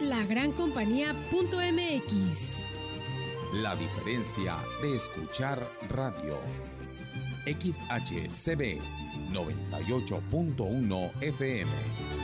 lagrancompañía.mx. la diferencia de escuchar radio. XHCB 98.1 FM.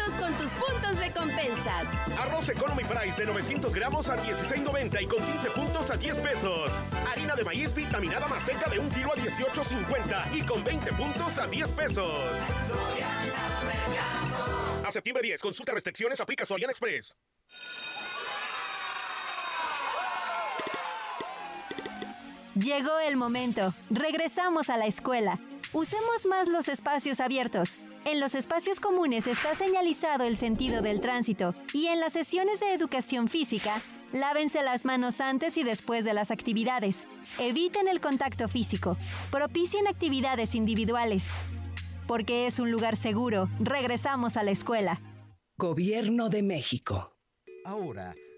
tus puntos recompensas. Arroz Economy Price de 900 gramos a 16.90 y con 15 puntos a 10 pesos. Harina de maíz vitaminada más seca de 1 kilo a 18.50 y con 20 puntos a 10 pesos. A septiembre 10, consulta restricciones, aplica Soriana Express. Llegó el momento. Regresamos a la escuela. Usemos más los espacios abiertos. En los espacios comunes está señalizado el sentido del tránsito y en las sesiones de educación física, lávense las manos antes y después de las actividades. Eviten el contacto físico. Propicien actividades individuales. Porque es un lugar seguro, regresamos a la escuela. Gobierno de México. Ahora,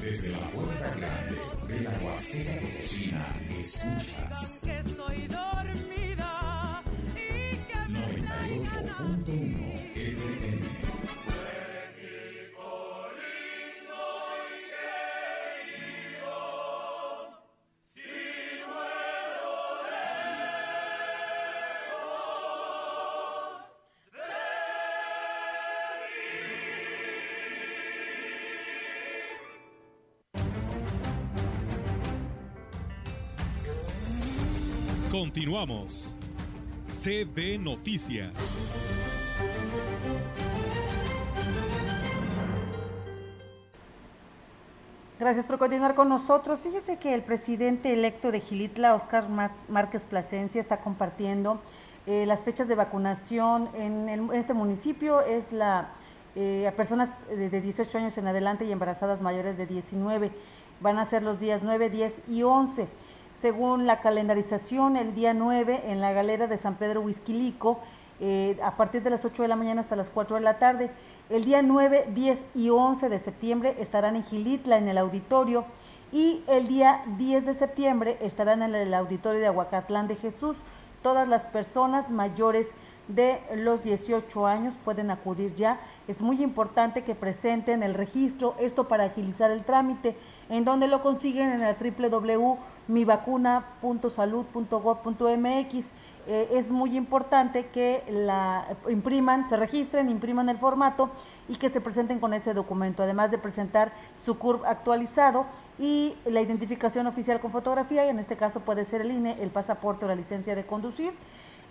Desde la puerta grande de la Huasteca Potosina, escuchas que estoy dormida y que 98.1 Continuamos. CB Noticias. Gracias por continuar con nosotros. Fíjese que el presidente electo de Gilitla, Oscar Márquez Plasencia, está compartiendo eh, las fechas de vacunación en, este municipio. Es la eh, a personas de, de 18 años en adelante y embarazadas mayores de 19. Van a ser los días 9, 10 y 11. Según la calendarización, el día 9 en la galera de San Pedro Huizquilico, eh, a partir de las 8 de la mañana hasta las 4 de la tarde. El día 9, 10 y 11 de septiembre estarán en Gilitla, en el auditorio, y el día 10 de septiembre estarán en el auditorio de Aguacatlán de Jesús todas las personas mayores de los 18 años pueden acudir ya. Es muy importante que presenten el registro, esto para agilizar el trámite, en donde lo consiguen en el www.mivacuna.salud.gov.mx. Eh, es muy importante que la impriman, se registren, impriman el formato y que se presenten con ese documento, además de presentar su CURP actualizado y la identificación oficial con fotografía, y en este caso puede ser el INE, el pasaporte o la licencia de conducir.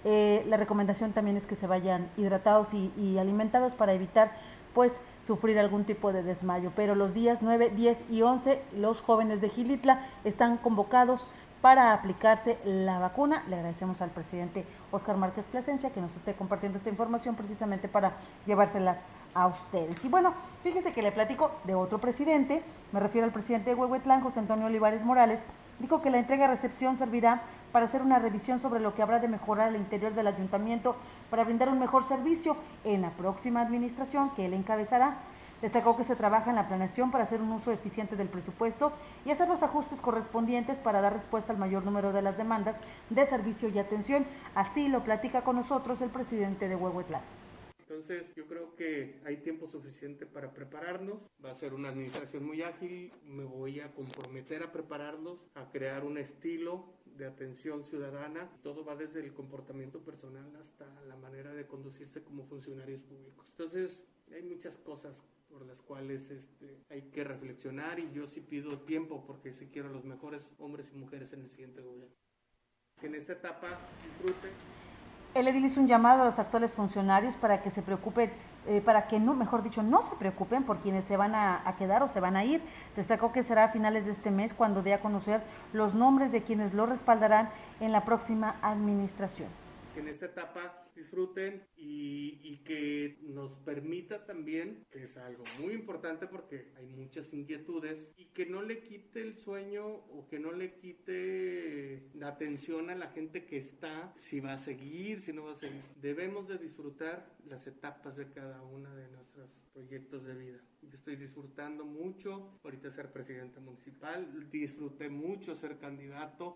Eh, la recomendación también es que se vayan hidratados y, y, alimentados para evitar pues sufrir algún tipo de desmayo. Pero los días 9, 10 y 11 los jóvenes de Gilitla están convocados para aplicarse la vacuna. Le agradecemos al presidente Oscar Márquez Plasencia que nos esté compartiendo esta información precisamente para llevárselas a ustedes. Y bueno, fíjese que le platico de otro presidente, me refiero al presidente de Huehuetlán, José Antonio Olivares Morales, dijo que la entrega-recepción servirá para hacer una revisión sobre lo que habrá de mejorar al interior del ayuntamiento para brindar un mejor servicio en la próxima administración que él encabezará. Destacó que se trabaja en la planeación para hacer un uso eficiente del presupuesto y hacer los ajustes correspondientes para dar respuesta al mayor número de las demandas de servicio y atención. Así lo platica con nosotros el presidente de Huehuetlán. Entonces yo creo que hay tiempo suficiente para prepararnos. Va a ser una administración muy ágil. Me voy a comprometer a prepararnos, a crear un estilo de atención ciudadana. Todo va desde el comportamiento personal hasta la manera de conducirse como funcionarios públicos. Entonces hay muchas cosas por las cuales este, hay que reflexionar y yo sí pido tiempo porque sí quiero a los mejores hombres y mujeres en el siguiente gobierno. Que en esta etapa disfruten. El edil hizo un llamado a los actuales funcionarios para que se preocupen, eh, para que no, mejor dicho, no se preocupen por quienes se van a, a, quedar o se van a ir. Destacó que será a finales de este mes cuando dé a conocer los nombres de quienes lo respaldarán en la próxima administración. Que en esta etapa disfruten y, que nos permita también, que es algo muy importante porque hay muchas inquietudes, y que no le quite el sueño o que no le quite la atención a la gente que está, si va a seguir, si no va a seguir. Debemos de disfrutar las etapas de cada una de nuestros proyectos de vida. Yo estoy disfrutando mucho ahorita ser presidente municipal, disfruté mucho ser candidato.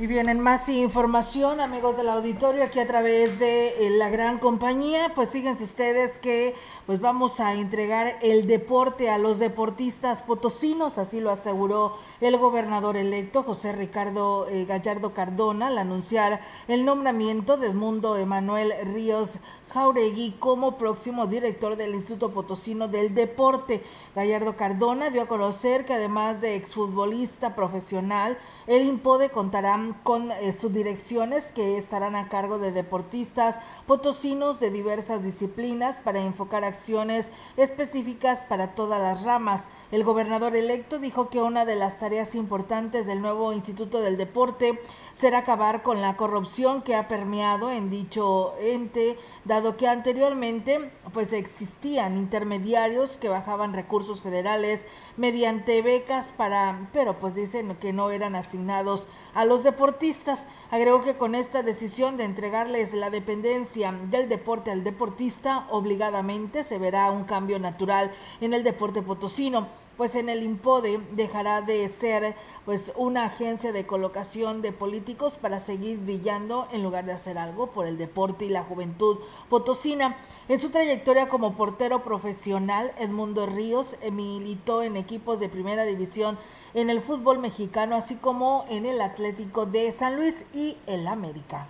Y vienen más información, amigos del auditorio, aquí a través de eh, la gran compañía. Pues fíjense ustedes que pues vamos a entregar el deporte a los deportistas potosinos, así lo aseguró el gobernador electo José Ricardo eh, Gallardo Cardona al anunciar el nombramiento de Edmundo Emanuel Ríos Jauregui como próximo director del Instituto Potosino del Deporte. Gallardo Cardona dio a conocer que además de exfutbolista profesional, el IMPODE contará con eh, subdirecciones que estarán a cargo de deportistas potosinos de diversas disciplinas para enfocar acciones específicas para todas las ramas. El gobernador electo dijo que una de las tareas importantes del nuevo Instituto del Deporte será acabar con la corrupción que ha permeado en dicho ente, dado que anteriormente pues existían intermediarios que bajaban recursos federales mediante becas para, pero pues dicen que no eran asignados a los deportistas. Agregó que con esta decisión de entregarles la dependencia del deporte al deportista, obligadamente se verá un cambio natural en el deporte potosino pues en el IMPODE dejará de ser pues una agencia de colocación de políticos para seguir brillando en lugar de hacer algo por el deporte y la juventud potosina. En su trayectoria como portero profesional, Edmundo Ríos militó en equipos de primera división en el fútbol mexicano, así como en el Atlético de San Luis y el América.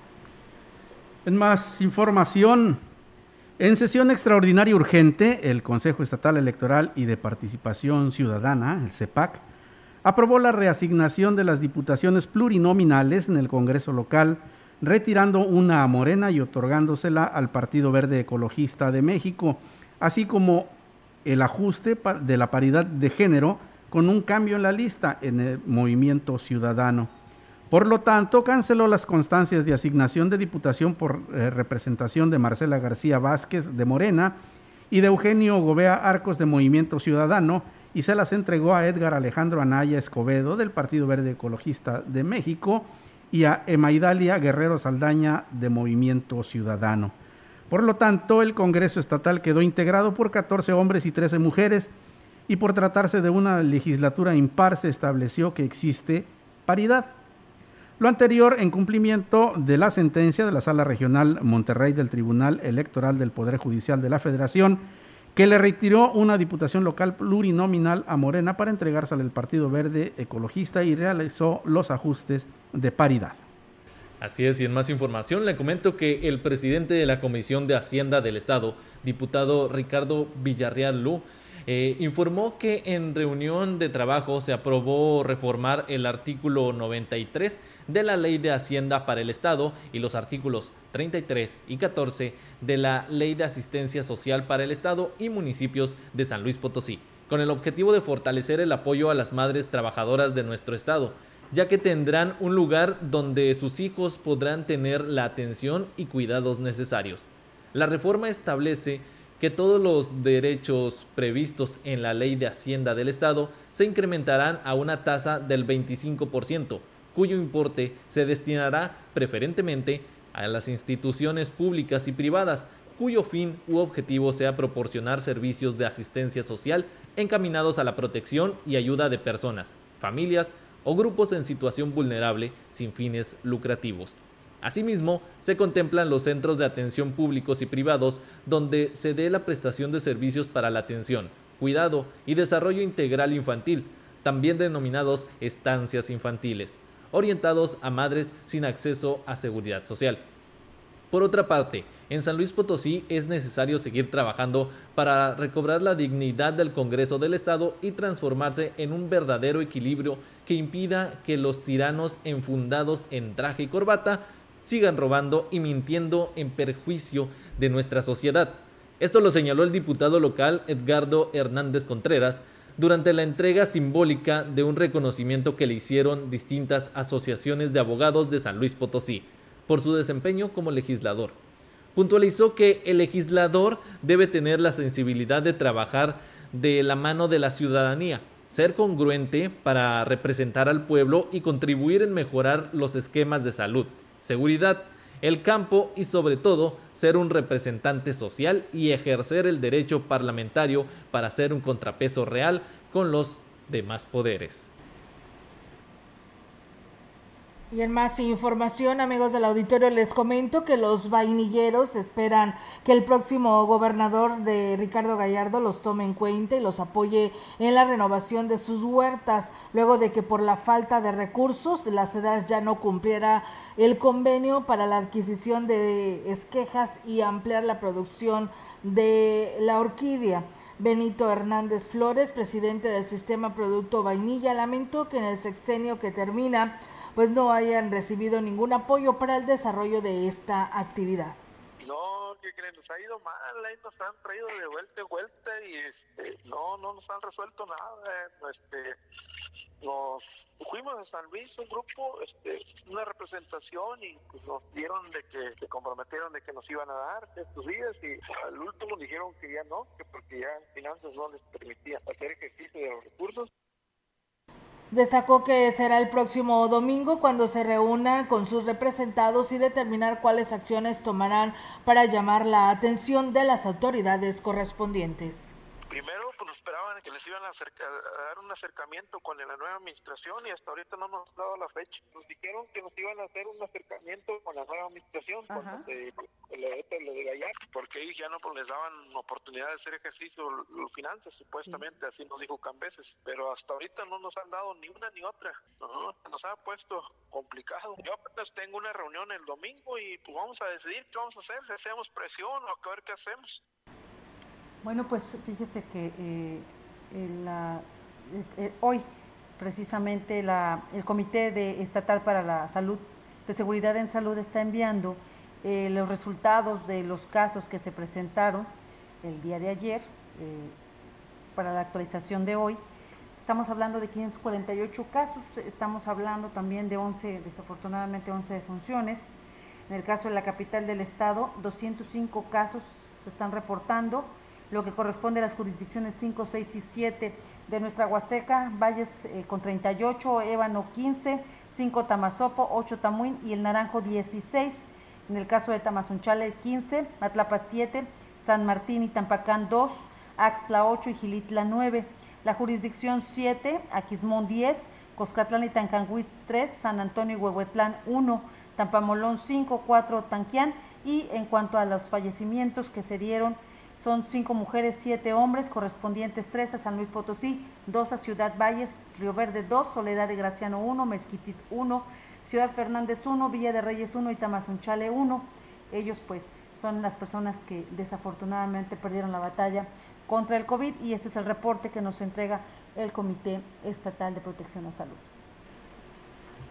En más información, en sesión extraordinaria urgente, el Consejo Estatal Electoral y de Participación Ciudadana, el CEPAC, aprobó la reasignación de las diputaciones plurinominales en el Congreso local, retirando una a Morena y otorgándosela al Partido Verde Ecologista de México, así como el ajuste de la paridad de género con un cambio en la lista en el Movimiento Ciudadano. Por lo tanto, canceló las constancias de asignación de diputación por eh, representación de Marcela García Vázquez de Morena y de Eugenio Gobea Arcos de Movimiento Ciudadano y se las entregó a Edgar Alejandro Anaya Escobedo del Partido Verde Ecologista de México y a Emaidalia Guerrero Saldaña de Movimiento Ciudadano. Por lo tanto, el Congreso Estatal quedó integrado por 14 hombres y 13 mujeres y por tratarse de una legislatura impar se estableció que existe paridad. Lo anterior en cumplimiento de la sentencia de la Sala Regional Monterrey del Tribunal Electoral del Poder Judicial de la Federación, que le retiró una diputación local plurinominal a Morena para entregársela al Partido Verde Ecologista y realizó los ajustes de paridad. Así es, y en más información le comento que el presidente de la Comisión de Hacienda del Estado, diputado Ricardo Villarreal Lu, eh, informó que en reunión de trabajo se aprobó reformar el artículo 93 de la Ley de Hacienda para el Estado y los artículos 33 y 14 de la Ley de Asistencia Social para el Estado y municipios de San Luis Potosí, con el objetivo de fortalecer el apoyo a las madres trabajadoras de nuestro Estado, ya que tendrán un lugar donde sus hijos podrán tener la atención y cuidados necesarios. La reforma establece que todos los derechos previstos en la Ley de Hacienda del Estado se incrementarán a una tasa del 25%, cuyo importe se destinará preferentemente a las instituciones públicas y privadas, cuyo fin u objetivo sea proporcionar servicios de asistencia social encaminados a la protección y ayuda de personas, familias o grupos en situación vulnerable sin fines lucrativos. Asimismo, se contemplan los centros de atención públicos y privados donde se dé la prestación de servicios para la atención, cuidado y desarrollo integral infantil, también denominados estancias infantiles, orientados a madres sin acceso a seguridad social. Por otra parte, en San Luis Potosí es necesario seguir trabajando para recobrar la dignidad del Congreso del Estado y transformarse en un verdadero equilibrio que impida que los tiranos enfundados en traje y corbata sigan robando y mintiendo en perjuicio de nuestra sociedad. Esto lo señaló el diputado local Edgardo Hernández Contreras durante la entrega simbólica de un reconocimiento que le hicieron distintas asociaciones de abogados de San Luis Potosí por su desempeño como legislador. Puntualizó que el legislador debe tener la sensibilidad de trabajar de la mano de la ciudadanía, ser congruente para representar al pueblo y contribuir en mejorar los esquemas de salud, seguridad, el campo y sobre todo ser un representante social y ejercer el derecho parlamentario para ser un contrapeso real con los demás poderes. Y en más información, amigos del auditorio, les comento que los vainilleros esperan que el próximo gobernador de Ricardo Gallardo los tome en cuenta y los apoye en la renovación de sus huertas, luego de que por la falta de recursos la CEDAR ya no cumpliera el convenio para la adquisición de esquejas y ampliar la producción de la orquídea. Benito Hernández Flores, presidente del sistema Producto Vainilla, lamentó que en el sexenio que termina pues no hayan recibido ningún apoyo para el desarrollo de esta actividad. No, ¿qué creen? Nos ha ido mal, ahí nos han traído de vuelta en vuelta y este, no, no nos han resuelto nada. Este, nos fuimos a San Luis, un grupo, este, una representación y pues, nos dieron de que se comprometieron de que nos iban a dar estos días y al último dijeron que ya no, que porque ya finanzas no les permitía hacer ejercicio de los recursos. Destacó que será el próximo domingo cuando se reúnan con sus representados y determinar cuáles acciones tomarán para llamar la atención de las autoridades correspondientes. Primero, pues esperaban que les iban a, acercar, a, dar un acercamiento con la nueva administración y hasta ahorita no nos han dado la fecha. Nos dijeron que nos iban a hacer un acercamiento con la nueva administración, con lo de, Gallar, porque ahí ya no pues, les daban oportunidad de hacer ejercicio los finanzas, supuestamente, sí. así nos dijo Cambeses, pero hasta ahorita no nos han dado ni una ni otra. ¿no? Nos ha puesto complicado. Yo apenas tengo una reunión el domingo y pues vamos a decidir qué vamos a hacer, si hacemos presión o a ver qué hacemos. Bueno, pues fíjese que eh, la, eh, hoy precisamente la, el Comité de Estatal para la Salud, de Seguridad en Salud, está enviando eh, los resultados de los casos que se presentaron el día de ayer para la actualización de hoy. Estamos hablando de 548 casos, estamos hablando también de 11, desafortunadamente 11 defunciones. En el caso de la capital del estado, 205 casos se están reportando lo que corresponde a las jurisdicciones 5, 6 y 7 de nuestra Huasteca, Valles eh, con 38, Ébano 15, 5 Tamazopo, 8 Tamuín y el Naranjo 16. En el caso de Tamazunchale 15, Matlapa 7, San Martín y Tampacán 2, Axtla 8 y Gilitla 9. La jurisdicción 7, Aquismón 10, Coscatlán y Tancanguitz 3, San Antonio y Huehuetlán 1, Tampamolón 5, 4, Tanquián. Y en cuanto a los fallecimientos que se dieron, son cinco mujeres, siete hombres, correspondientes tres a San Luis Potosí, dos a Ciudad Valles, Río Verde 2, Soledad de Graciano 1, Mezquitit 1, Ciudad Fernández 1, Villa de Reyes 1 y Tamazunchale 1. Ellos pues son las personas que desafortunadamente perdieron la batalla contra el COVID y este es el reporte que nos entrega el Comité Estatal de Protección a Salud.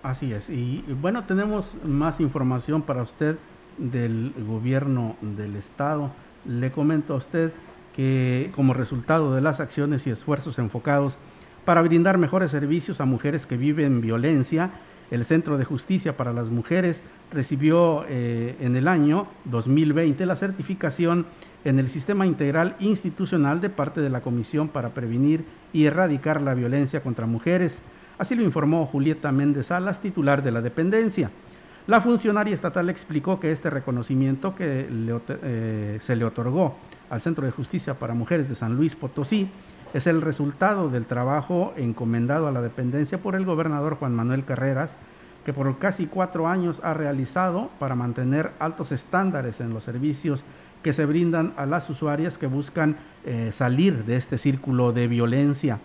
Así es, y bueno, tenemos más información para usted del gobierno del estado. Le comento a usted que como resultado de las acciones y esfuerzos enfocados para brindar mejores servicios a mujeres que viven violencia, el Centro de Justicia para las Mujeres recibió eh, en el año 2020 la certificación en el Sistema Integral Institucional de parte de la Comisión para Prevenir y Erradicar la Violencia contra Mujeres. Así lo informó Julieta Méndez Salas, titular de la dependencia. La funcionaria estatal explicó que este reconocimiento que eh, se le otorgó al Centro de Justicia para Mujeres de San Luis Potosí es el resultado del trabajo encomendado a la dependencia por el gobernador Juan Manuel Carreras, que por casi cuatro años ha realizado para mantener altos estándares en los servicios que se brindan a las usuarias que buscan eh, salir de este círculo de violencia.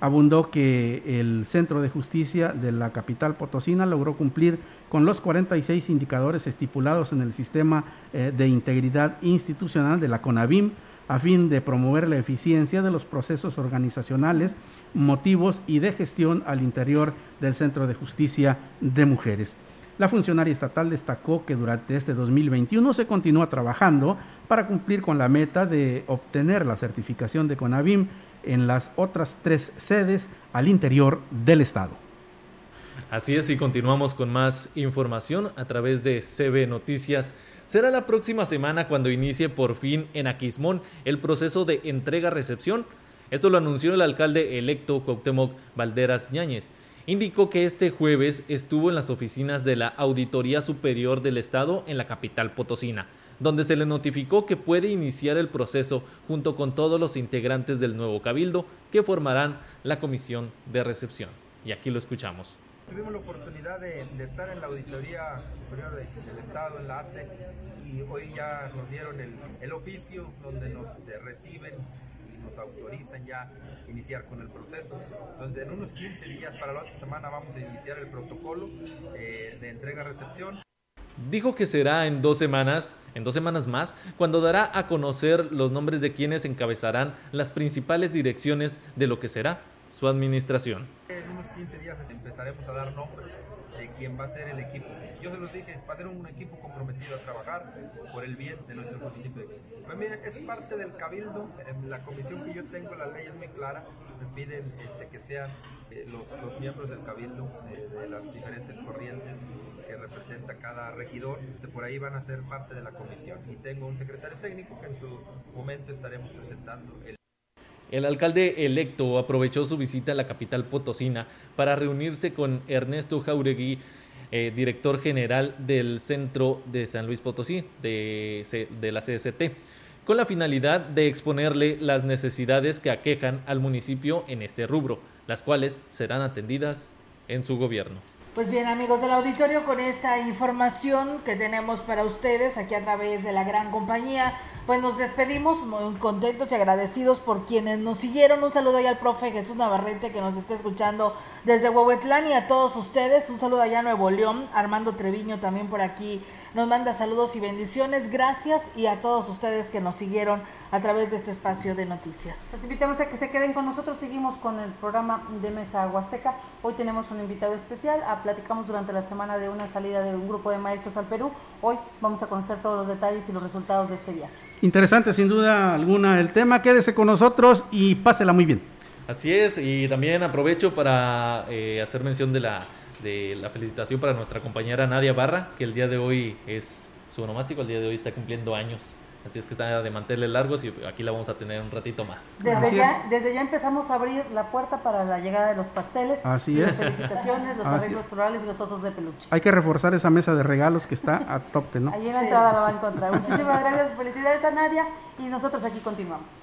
Abundó que el Centro de Justicia de la capital potosina logró cumplir con los 46 indicadores estipulados en el sistema eh, de integridad institucional de la CONAVIM, a fin de promover la eficiencia de los procesos organizacionales, motivos y de gestión al interior del Centro de Justicia de Mujeres. La funcionaria estatal destacó que durante este 2021 se continúa trabajando para cumplir con la meta de obtener la certificación de CONAVIM en las otras tres sedes al interior del Estado. Así es, y continuamos con más información a través de CB Noticias Será la próxima semana cuando inicie por fin en Aquismón el proceso de entrega-recepción. Esto lo anunció el alcalde electo Cuauhtémoc Valderas Ñáñez. Indicó que este jueves estuvo en las oficinas de la Auditoría Superior del Estado en la capital potosina, donde se le notificó que puede iniciar el proceso junto con todos los integrantes del nuevo cabildo que formarán la comisión de recepción. Y aquí lo escuchamos. Tuvimos la oportunidad de, estar en la Auditoría Superior del Estado, en la ACE, y hoy ya nos dieron el, oficio donde nos reciben y nos autorizan ya iniciar con el proceso. Entonces, en unos 15 días para la otra semana vamos a iniciar el protocolo eh, de entrega-recepción. Dijo que será en dos semanas, en dos semanas más, cuando dará a conocer los nombres de quienes encabezarán las principales direcciones de lo que será su administración. En unos 15 días empezaremos a dar nombres de quién va a ser el equipo. Yo se los dije, va a ser un equipo comprometido a trabajar por el bien de nuestro municipio. Pues miren, es parte del cabildo, la comisión que yo tengo, la ley es muy clara, me piden este, que sean eh, los, miembros del cabildo de, las diferentes corrientes que representa cada regidor, por ahí van a ser parte de la comisión. Y tengo un secretario técnico que en su momento estaremos presentando el el alcalde electo aprovechó su visita a la capital potosina para reunirse con Ernesto Jauregui, eh, director general del Centro de San Luis Potosí, de, de la CST, con la finalidad de exponerle las necesidades que aquejan al municipio en este rubro, las cuales serán atendidas en su gobierno. Pues bien amigos del auditorio, con esta información que tenemos para ustedes aquí a través de la gran compañía, pues nos despedimos muy contentos y agradecidos por quienes nos siguieron. Un saludo ahí al profe Jesús Navarrete que nos está escuchando desde Huehuetlán y a todos ustedes. Un saludo allá a Nuevo León, Armando Treviño también por aquí nos manda saludos y bendiciones. Gracias y a todos ustedes que nos siguieron a través de este espacio de noticias. Los invitamos a que se queden con nosotros. Seguimos con el programa de Mesa Huasteca. Hoy tenemos un invitado especial. Ah, platicamos durante la semana de una salida de un grupo de maestros al Perú. Hoy vamos a conocer todos los detalles y los resultados de este viaje. Interesante, sin duda alguna, el tema. Quédese con nosotros y pásela muy bien. Así es, y también aprovecho para eh, hacer mención de la de la felicitación para nuestra compañera Nadia Barra, que el día de hoy es su onomástico, el día de hoy está cumpliendo años. Así es que está de manteles largos y aquí la vamos a tener un ratito más. Desde ya, desde ya empezamos a abrir la puerta para la llegada de los pasteles. Así es. Las felicitaciones, los arreglos florales y los osos de peluche. Hay que reforzar esa mesa de regalos que está a tope, ¿no? Ahí en la entrada la va a encontrar. Muchísimas gracias, felicidades a Nadia y nosotros aquí continuamos.